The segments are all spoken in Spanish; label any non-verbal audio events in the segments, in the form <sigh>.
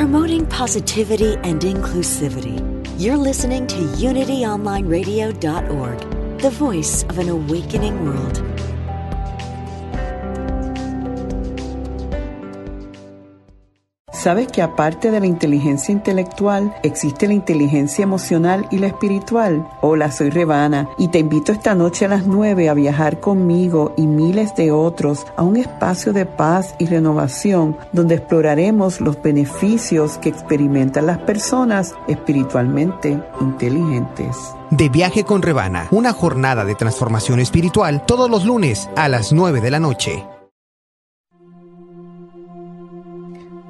Promoting positivity and inclusivity. You're listening to UnityOnlineRadio.org, the voice of an awakening world. ¿Sabes que aparte de la inteligencia intelectual existe la inteligencia emocional y la espiritual? Hola, soy Rebana y te invito esta noche a las 9 a viajar conmigo y miles de otros a un espacio de paz y renovación donde exploraremos los beneficios que experimentan las personas espiritualmente inteligentes. De Viaje con Rebana, una jornada de transformación espiritual todos los lunes a las 9 de la noche.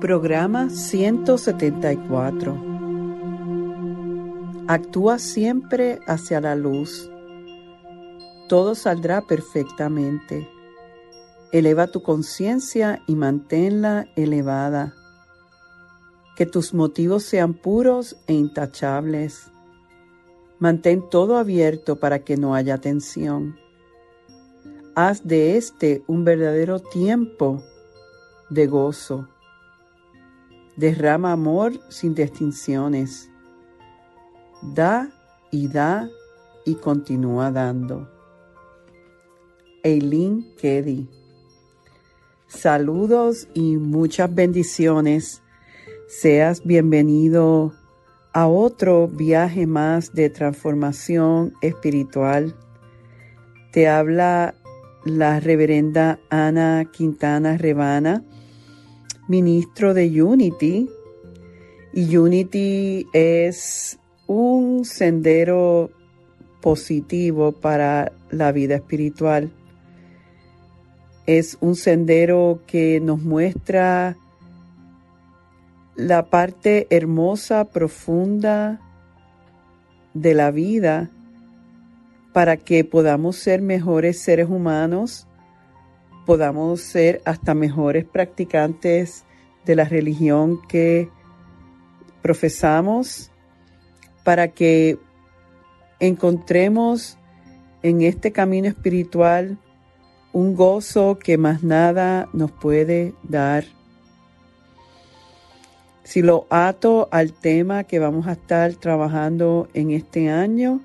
Programa 174. Actúa siempre hacia la luz. Todo saldrá perfectamente. Eleva tu conciencia y manténla elevada. Que tus motivos sean puros e intachables. Mantén todo abierto para que no haya tensión. Haz de este un verdadero tiempo de gozo derrama amor sin distinciones. Da y da y continúa dando. Eileen Keddy. Saludos y muchas bendiciones. Seas bienvenido a otro viaje más de transformación espiritual. Te habla la reverenda Ana Quintana Rebana ministro de Unity y Unity es un sendero positivo para la vida espiritual. Es un sendero que nos muestra la parte hermosa, profunda de la vida para que podamos ser mejores seres humanos podamos ser hasta mejores practicantes de la religión que profesamos, para que encontremos en este camino espiritual un gozo que más nada nos puede dar. Si lo ato al tema que vamos a estar trabajando en este año,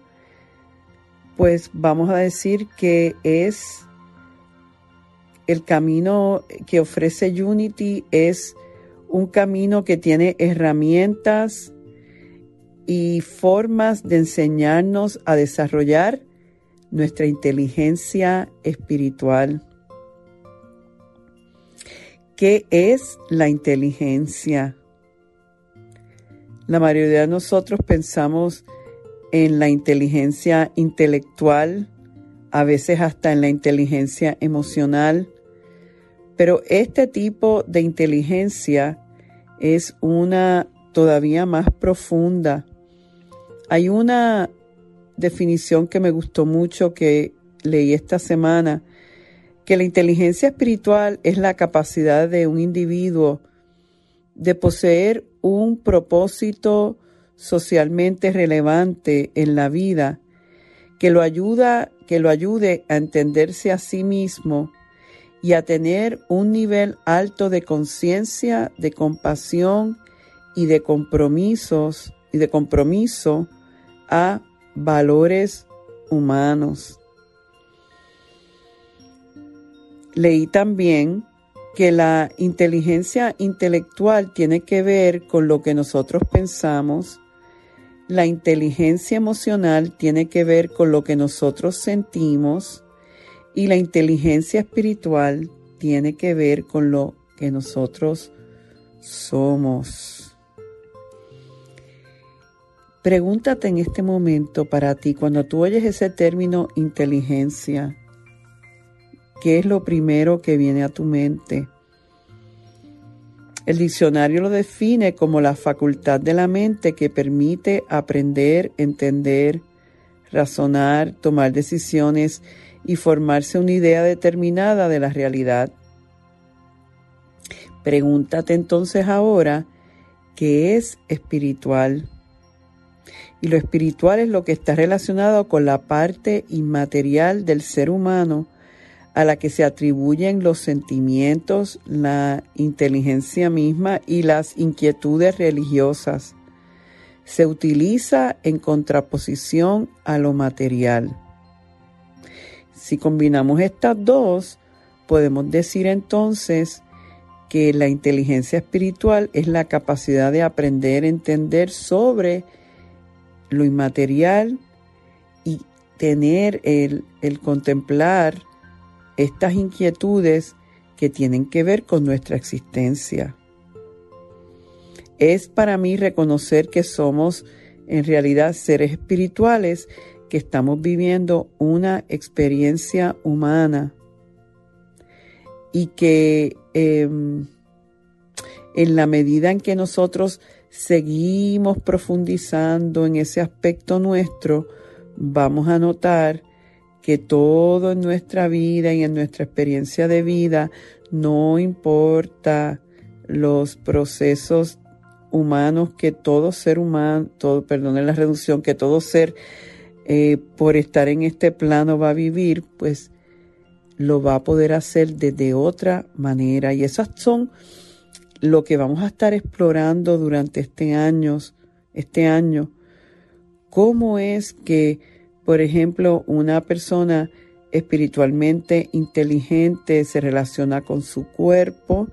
pues vamos a decir que es el camino que ofrece Unity es un camino que tiene herramientas y formas de enseñarnos a desarrollar nuestra inteligencia espiritual. ¿Qué es la inteligencia? La mayoría de nosotros pensamos en la inteligencia intelectual, a veces hasta en la inteligencia emocional, pero este tipo de inteligencia es una todavía más profunda. Hay una definición que me gustó mucho que leí esta semana, que la inteligencia espiritual es la capacidad de un individuo de poseer un propósito socialmente relevante en la vida que lo ayuda, que lo ayude a entenderse a sí mismo y a tener un nivel alto de conciencia, de compasión y de compromisos y de compromiso a valores humanos. Leí también que la inteligencia intelectual tiene que ver con lo que nosotros pensamos, la inteligencia emocional tiene que ver con lo que nosotros sentimos, y la inteligencia espiritual tiene que ver con lo que nosotros somos. Pregúntate en este momento para ti, cuando tú oyes ese término inteligencia, ¿qué es lo primero que viene a tu mente? El diccionario lo define como la facultad de la mente que permite aprender, entender, razonar, tomar decisiones y formarse una idea determinada de la realidad. Pregúntate entonces ahora, ¿qué es espiritual? Y lo espiritual es lo que está relacionado con la parte inmaterial del ser humano a la que se atribuyen los sentimientos, la inteligencia misma y las inquietudes religiosas. Se utiliza en contraposición a lo material. Si combinamos estas dos, podemos decir entonces que la inteligencia espiritual es la capacidad de aprender entender sobre lo inmaterial y tener el, el contemplar estas inquietudes que tienen que ver con nuestra existencia. Es para mí reconocer que somos en realidad seres espirituales que estamos viviendo una experiencia humana y que em, en la medida en que nosotros seguimos profundizando en ese aspecto nuestro, vamos a notar que todo en nuestra vida y en nuestra experiencia de vida, no importa los procesos humanos que todo ser humano, todo, perdón la reducción, que todo ser eh, por estar en este plano va a vivir, pues lo va a poder hacer desde otra manera. Y esas son lo que vamos a estar explorando durante este año, este año. ¿Cómo es que por ejemplo, una persona espiritualmente inteligente se relaciona con su cuerpo,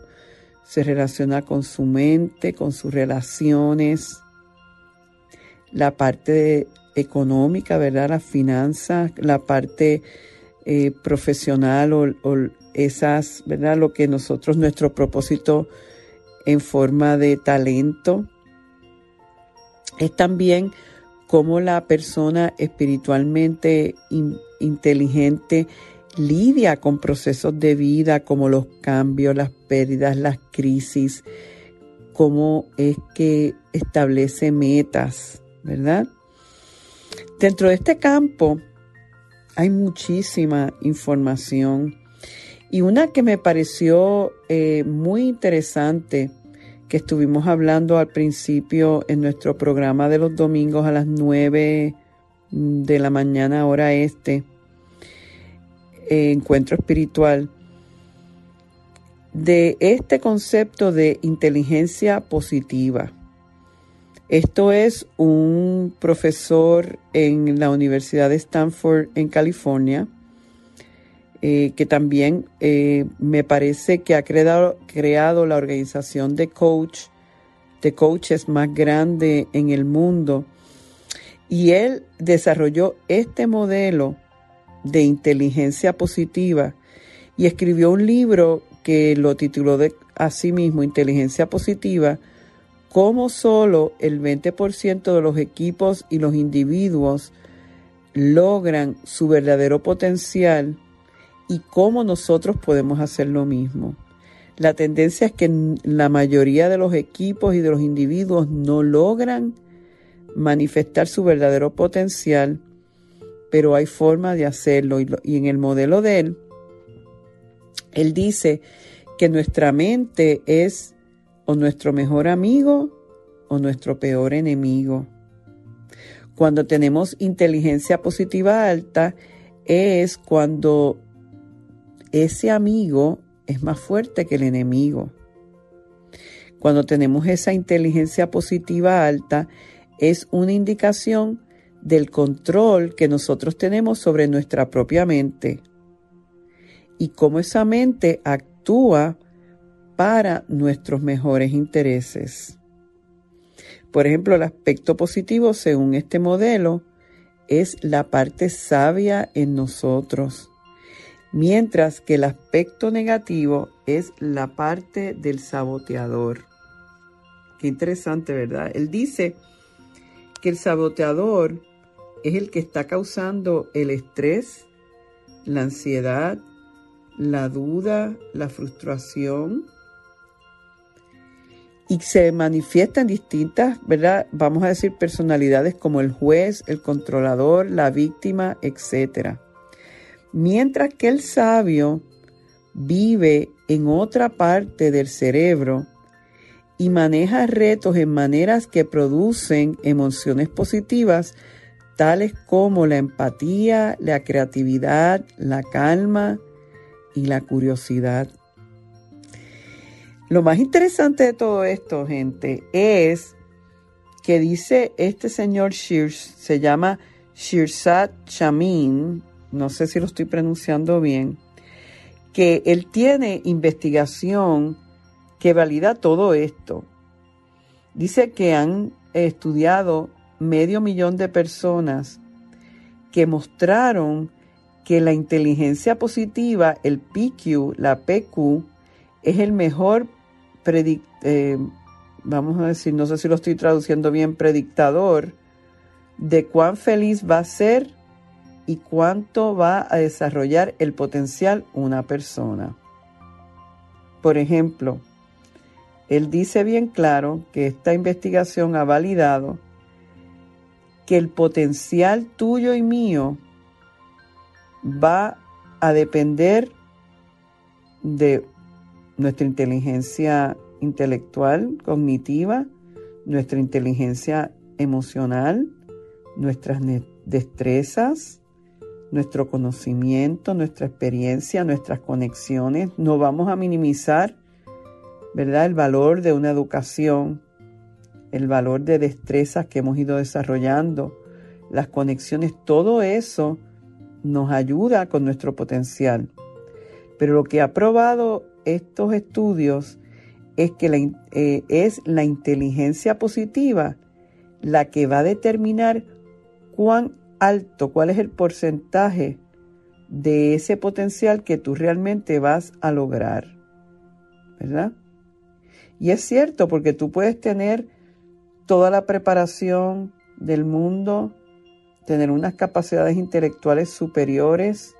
se relaciona con su mente, con sus relaciones, la parte económica, ¿verdad? Las finanzas, la parte eh, profesional o, esas, ¿verdad? Lo que nosotros, nuestro propósito en forma de talento. Es también cómo la persona espiritualmente inteligente lidia con procesos de vida como los cambios, las pérdidas, las crisis, cómo es que establece metas, ¿verdad? Dentro de este campo hay muchísima información y una que me pareció eh, muy interesante que estuvimos hablando al principio en nuestro programa de los domingos a las 9 de la mañana hora este, eh, encuentro espiritual, de este concepto de inteligencia positiva. Esto es un profesor en la Universidad de Stanford en California, eh, que también eh, me parece que ha creado, la organización de coach, de coaches más grande en el mundo. Y él desarrolló este modelo de inteligencia positiva y escribió un libro que lo tituló de sí mismo Inteligencia Positiva, cómo solo el 20% de los equipos y los individuos logran su verdadero potencial y cómo nosotros podemos hacer lo mismo. La tendencia es que la mayoría de los equipos y de los individuos no logran manifestar su verdadero potencial, pero hay forma de hacerlo. Y, en el modelo de él, él dice que nuestra mente es o nuestro mejor amigo o nuestro peor enemigo. Cuando tenemos inteligencia positiva alta es cuando ese amigo es más fuerte que el enemigo. Cuando tenemos esa inteligencia positiva alta, es una indicación del control que nosotros tenemos sobre nuestra propia mente y cómo esa mente actúa para nuestros mejores intereses. Por ejemplo, el aspecto positivo, según este modelo, es la parte sabia en nosotros mientras que el aspecto negativo es la parte del saboteador. Qué interesante, ¿verdad? Él dice que el saboteador es el que está causando el estrés, la ansiedad, la duda, la frustración. Y se manifiesta en distintas, ¿verdad? Vamos a decir personalidades como el juez, el controlador, la víctima, etc. Mientras que el sabio vive en otra parte del cerebro y maneja retos en maneras que producen emociones positivas, tales como la empatía, la creatividad, la calma y la curiosidad. Lo más interesante de todo esto, gente, es que dice este señor Shirs, se llama Shirsat Chamin, no sé si lo estoy pronunciando bien, que él tiene investigación que valida todo esto. Dice que han estudiado medio millón de personas que mostraron que la inteligencia positiva, el PQ, la PQ, es el mejor eh, vamos a decir, no sé si lo estoy traduciendo bien, predictador de cuán feliz va a ser y cuánto va a desarrollar el potencial una persona. Por ejemplo, él dice bien claro que esta investigación ha validado que el potencial tuyo y mío va a depender de nuestra inteligencia intelectual, cognitiva, nuestra inteligencia emocional, nuestras destrezas, nuestro conocimiento, nuestra experiencia, nuestras conexiones. No vamos a minimizar, ¿verdad?, el valor de una educación, el valor de destrezas que hemos ido desarrollando, las conexiones, todo eso nos ayuda con nuestro potencial. Pero lo que ha probado estos estudios es que eh, es la inteligencia positiva la que va a determinar cuán alto, cuál es el porcentaje de ese potencial que tú realmente vas a lograr. ¿Verdad? Y es cierto, porque tú puedes tener toda la preparación del mundo, tener unas capacidades intelectuales superiores,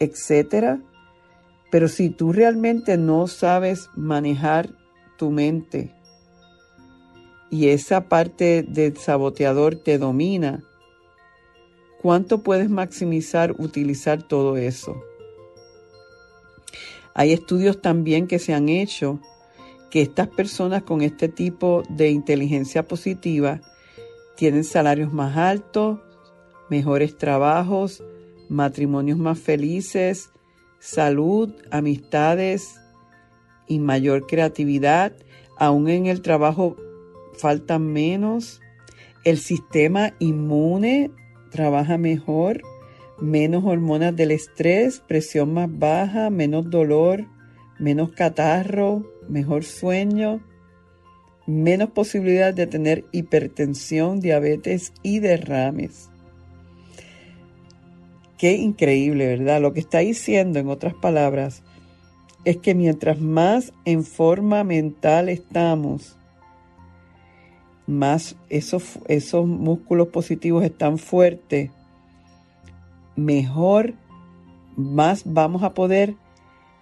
etcétera, pero si tú realmente no sabes manejar tu mente y esa parte del saboteador te domina, ¿cuánto puedes maximizar, utilizar todo eso? Hay estudios también que se han hecho que estas personas con este tipo de inteligencia positiva tienen salarios más altos, mejores trabajos, matrimonios más felices, salud, amistades y mayor creatividad. Aún en el trabajo faltan menos. El sistema inmune trabaja mejor, menos hormonas del estrés, presión más baja, menos dolor, menos catarro, mejor sueño, menos posibilidad de tener hipertensión, diabetes y derrames. Qué increíble, ¿verdad? Lo que está diciendo, en otras palabras, es que mientras más en forma mental estamos, más esos, esos músculos positivos están fuertes, mejor, más vamos a poder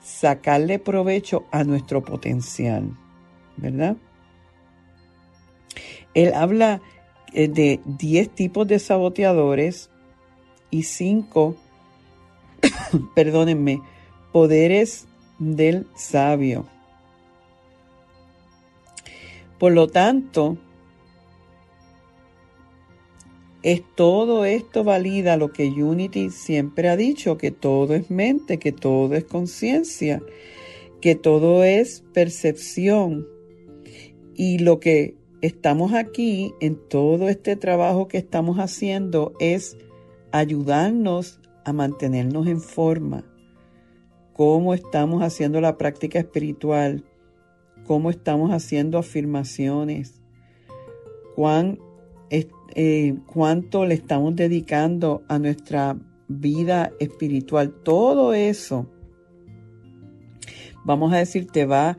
sacarle provecho a nuestro potencial, ¿verdad? Él habla eh, de 10 tipos de saboteadores y cinco, <coughs> perdónenme, poderes del sabio. Por lo tanto, es todo esto valida lo que Unity siempre ha dicho, que todo es mente, que todo es conciencia, que todo es percepción. Y lo que estamos aquí en todo este trabajo que estamos haciendo es ayudarnos a mantenernos en forma, cómo estamos haciendo la práctica espiritual, cómo estamos haciendo afirmaciones, cuán, eh, cuánto le estamos dedicando a nuestra vida espiritual, todo eso, vamos a decir, te va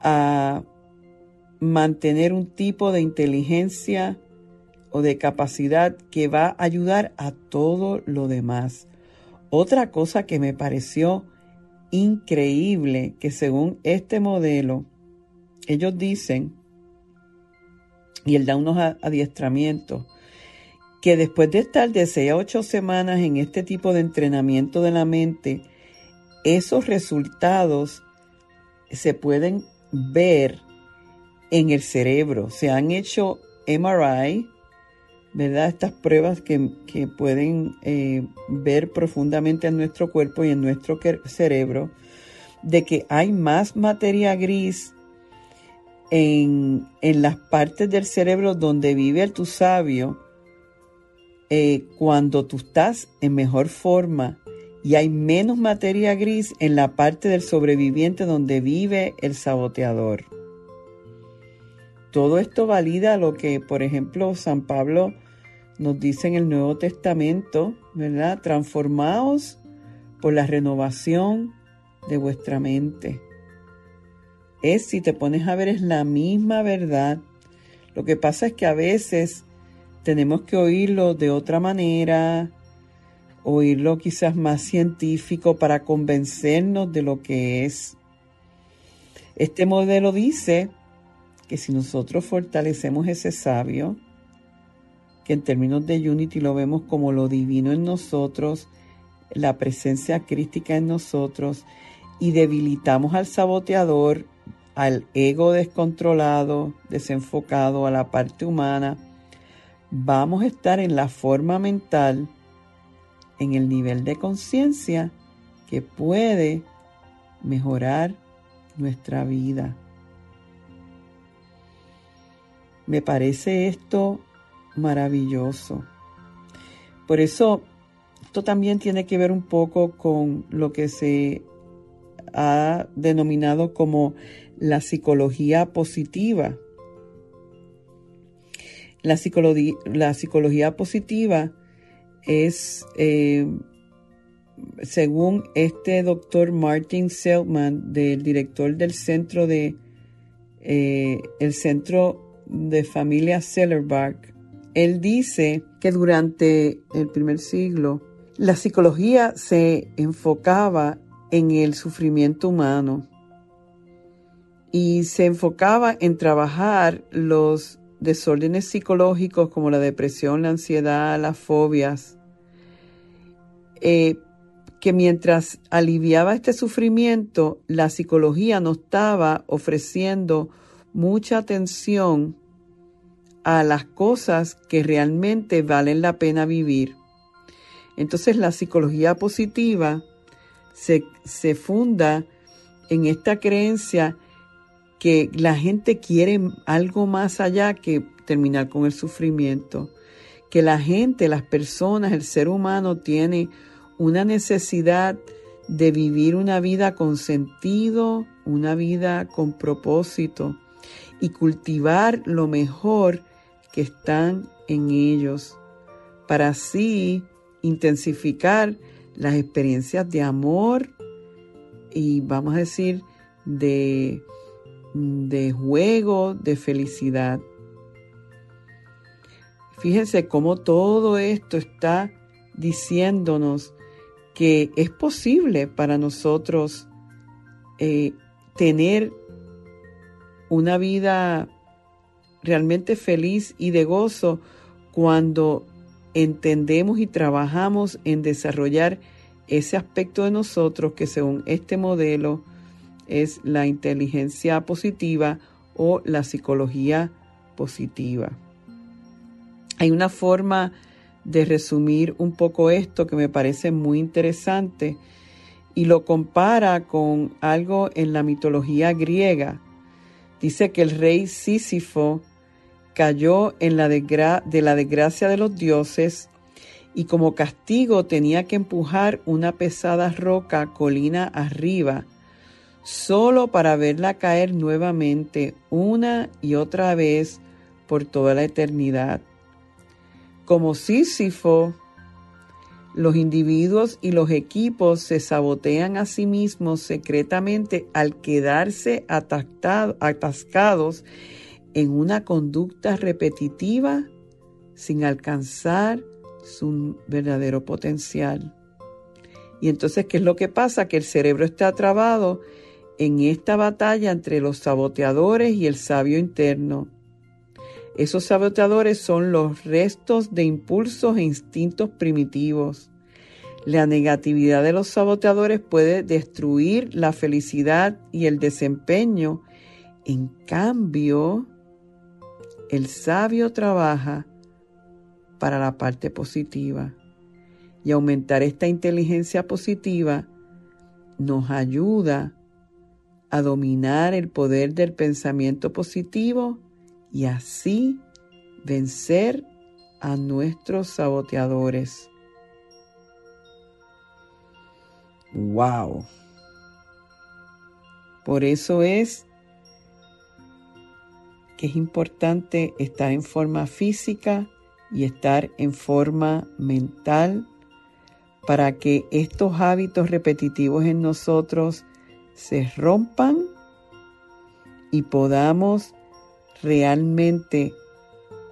a mantener un tipo de inteligencia o de capacidad que va a ayudar a todo lo demás. Otra cosa que me pareció increíble, que según este modelo, ellos dicen, y él da unos adiestramientos, que después de estar de 6 a 8 semanas en este tipo de entrenamiento de la mente, esos resultados se pueden ver en el cerebro. Se han hecho MRI, ¿verdad? Estas pruebas que, pueden eh, ver profundamente en nuestro cuerpo y en nuestro cerebro, de que hay más materia gris en, en las partes del cerebro donde vive el tu sabio eh, cuando tú estás en mejor forma y hay menos materia gris en la parte del sobreviviente donde vive el saboteador. Todo esto valida lo que, por ejemplo, San Pablo nos dice en el Nuevo Testamento, ¿verdad? Transformaos por la renovación de vuestra mente. Es, si te pones a ver, es la misma verdad. Lo que pasa es que a veces tenemos que oírlo de otra manera, oírlo quizás más científico para convencernos de lo que es. Este modelo dice que si nosotros fortalecemos ese sabio, que en términos de Unity lo vemos como lo divino en nosotros, la presencia crítica en nosotros, y debilitamos al saboteador, al ego descontrolado, desenfocado, a la parte humana, vamos a estar en la forma mental, en el nivel de conciencia que puede mejorar nuestra vida. Me parece esto maravilloso. Por eso, esto también tiene que ver un poco con lo que se ha denominado como la psicología positiva. La psicología, la psicología positiva es, eh, según este doctor Martin Selman, del director del centro de eh, el centro de familia Sellerbach, él dice que durante el primer siglo la psicología se enfocaba en el sufrimiento humano y se enfocaba en trabajar los desórdenes psicológicos como la depresión, la ansiedad, las fobias, eh, que mientras aliviaba este sufrimiento, la psicología no estaba ofreciendo mucha atención a las cosas que realmente valen la pena vivir. Entonces la psicología positiva se, se funda en esta creencia que la gente quiere algo más allá que terminar con el sufrimiento, que la gente, las personas, el ser humano tiene una necesidad de vivir una vida con sentido, una vida con propósito y cultivar lo mejor que están en ellos, para así intensificar las experiencias de amor y vamos a decir de de juego, de felicidad. Fíjense cómo todo esto está diciéndonos que es posible para nosotros eh, tener una vida realmente feliz y de gozo cuando entendemos y trabajamos en desarrollar ese aspecto de nosotros que según este modelo es la inteligencia positiva o la psicología positiva. Hay una forma de resumir un poco esto que me parece muy interesante y lo compara con algo en la mitología griega. Dice que el rey Sísifo cayó en la de la desgracia de los dioses y como castigo tenía que empujar una pesada roca colina arriba solo para verla caer nuevamente una y otra vez por toda la eternidad. Como Sísifo, los individuos y los equipos se sabotean a sí mismos secretamente al quedarse atascados en una conducta repetitiva sin alcanzar su verdadero potencial. Y entonces, ¿qué es lo que pasa? Que el cerebro está trabado en esta batalla entre los saboteadores y el sabio interno. Esos saboteadores son los restos de impulsos e instintos primitivos. La negatividad de los saboteadores puede destruir la felicidad y el desempeño. En cambio, el sabio trabaja para la parte positiva y aumentar esta inteligencia positiva nos ayuda a dominar el poder del pensamiento positivo y así vencer a nuestros saboteadores. ¡Wow! Por eso es es importante estar en forma física y estar en forma mental para que estos hábitos repetitivos en nosotros se rompan y podamos realmente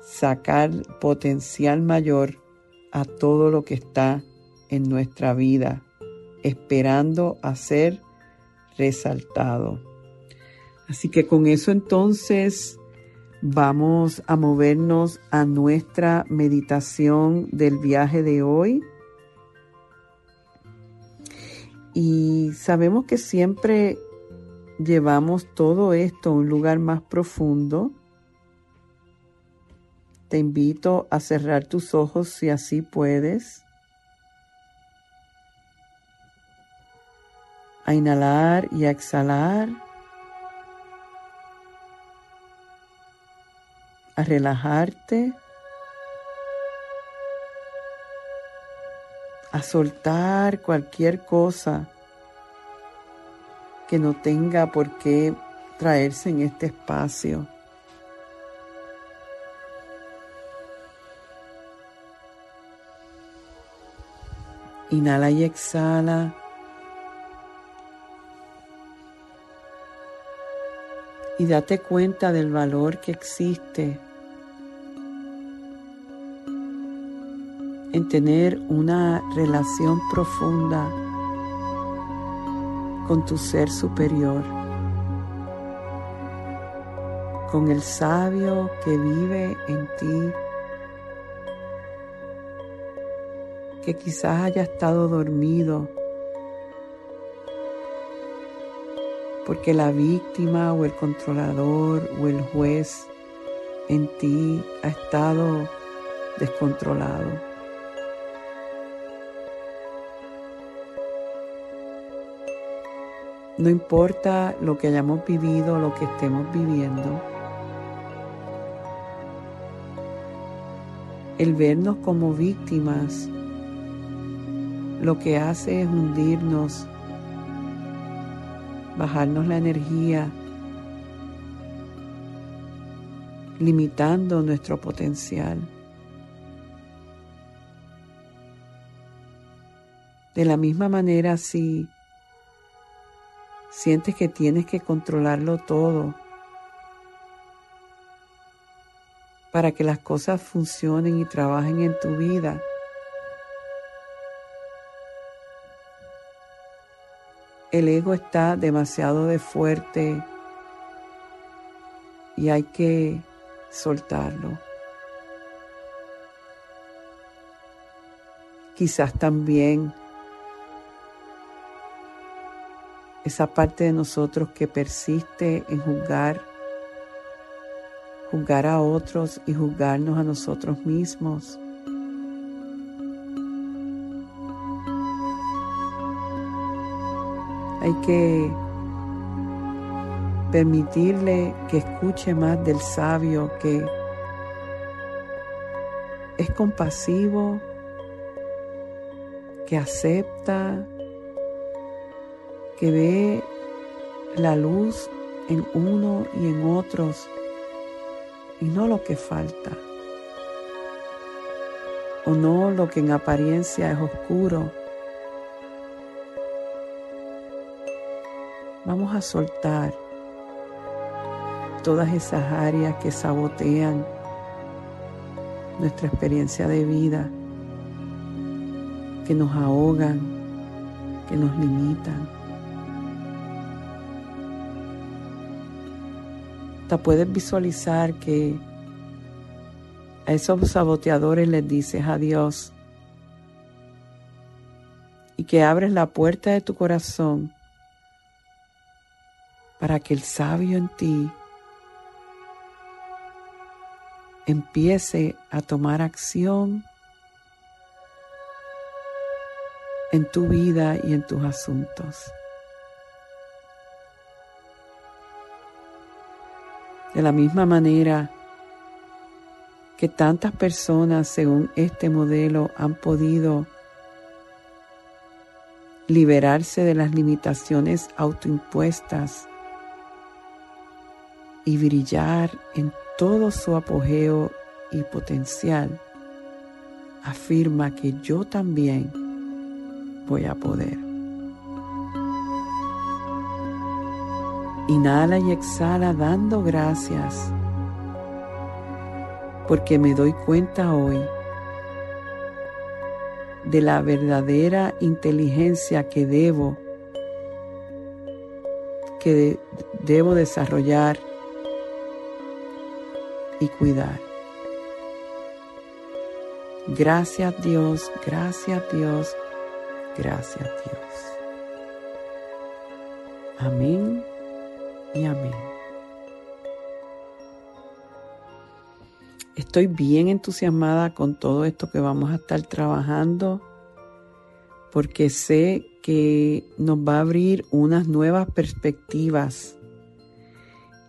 sacar potencial mayor a todo lo que está en nuestra vida, esperando a ser resaltado. Así que con eso entonces vamos a movernos a nuestra meditación del viaje de hoy. Y sabemos que siempre llevamos todo esto a un lugar más profundo. Te invito a cerrar tus ojos si así puedes. A inhalar y a exhalar. A relajarte. a soltar cualquier cosa que no tenga por qué traerse en este espacio. Inhala y exhala. Y date cuenta del valor que existe en tener una relación profunda con tu ser superior, con el sabio que vive en ti, que quizás haya estado dormido porque la víctima o el controlador o el juez en ti ha estado descontrolado. No importa lo que hayamos vivido, lo que estemos viviendo, el vernos como víctimas lo que hace es hundirnos, bajarnos la energía, limitando nuestro potencial. De la misma manera, si Sientes que tienes que controlarlo todo para que las cosas funcionen y trabajen en tu vida. El ego está demasiado de fuerte y hay que soltarlo. Quizás también esa parte de nosotros que persiste en juzgar, juzgar a otros y juzgarnos a nosotros mismos. Hay que permitirle que escuche más del sabio que es compasivo, que acepta, que ve la luz en uno y en otros y no lo que falta o no lo que en apariencia es oscuro. Vamos a soltar todas esas áreas que sabotean nuestra experiencia de vida, que nos ahogan, que nos limitan. Hasta puedes visualizar que a esos saboteadores les dices adiós y que abres la puerta de tu corazón para que el sabio en ti empiece a tomar acción en tu vida y en tus asuntos. De la misma manera que tantas personas según este modelo han podido liberarse de las limitaciones autoimpuestas y brillar en todo su apogeo y potencial, afirma que yo también voy a poder. Inhala y exhala dando gracias porque me doy cuenta hoy de la verdadera inteligencia que debo que debo desarrollar y cuidar. Gracias Dios, gracias Dios, gracias Dios. Amén y amén. Estoy bien entusiasmada con todo esto que vamos a estar trabajando porque sé que nos va a abrir unas nuevas perspectivas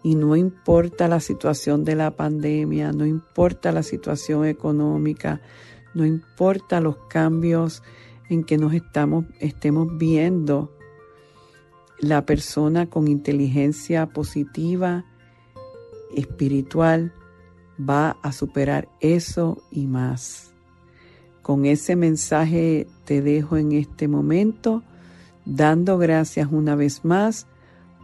y no importa la situación de la pandemia, no importa la situación económica, no importa los cambios en que nos estamos, estemos viendo, la persona con inteligencia positiva, espiritual, va a superar eso y más. Con ese mensaje te dejo en este momento, dando gracias una vez más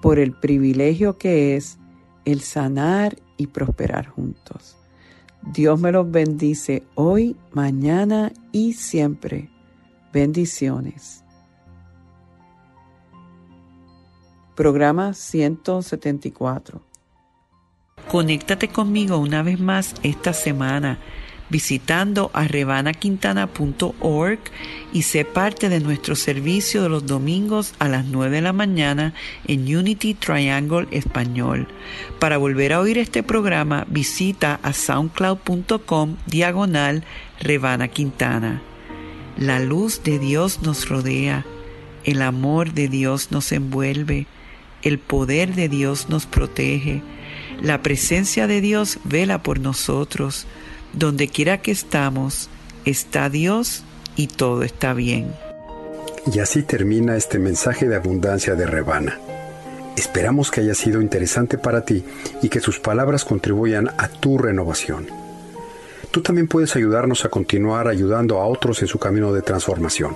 por el privilegio que es el sanar y prosperar juntos. Dios me los bendice hoy, mañana y siempre. Bendiciones. Programa 174. Conéctate conmigo una vez más esta semana visitando a rebanaquintana.org y sé parte de nuestro servicio de los domingos a las 9 de la mañana en Unity Triangle Español. Para volver a oír este programa, visita a soundcloud.com diagonal Rebana Quintana. La luz de Dios nos rodea, el amor de Dios nos envuelve, el poder de Dios nos protege, la presencia de Dios vela por nosotros, donde quiera que estamos, está Dios y todo está bien. Y así termina este mensaje de abundancia de Rebana. Esperamos que haya sido interesante para ti y que sus palabras contribuyan a tu renovación. Tú también puedes ayudarnos a continuar ayudando a otros en su camino de transformación.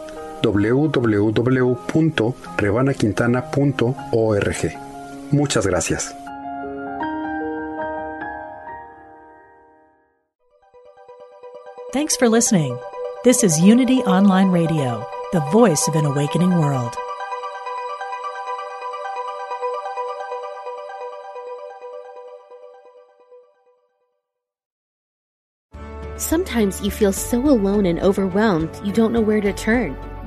www.rebanaquintana.org. Muchas gracias. Thanks for listening. This is Unity Online Radio, the voice of an awakening world. Sometimes you feel so alone and overwhelmed you don't know where to turn.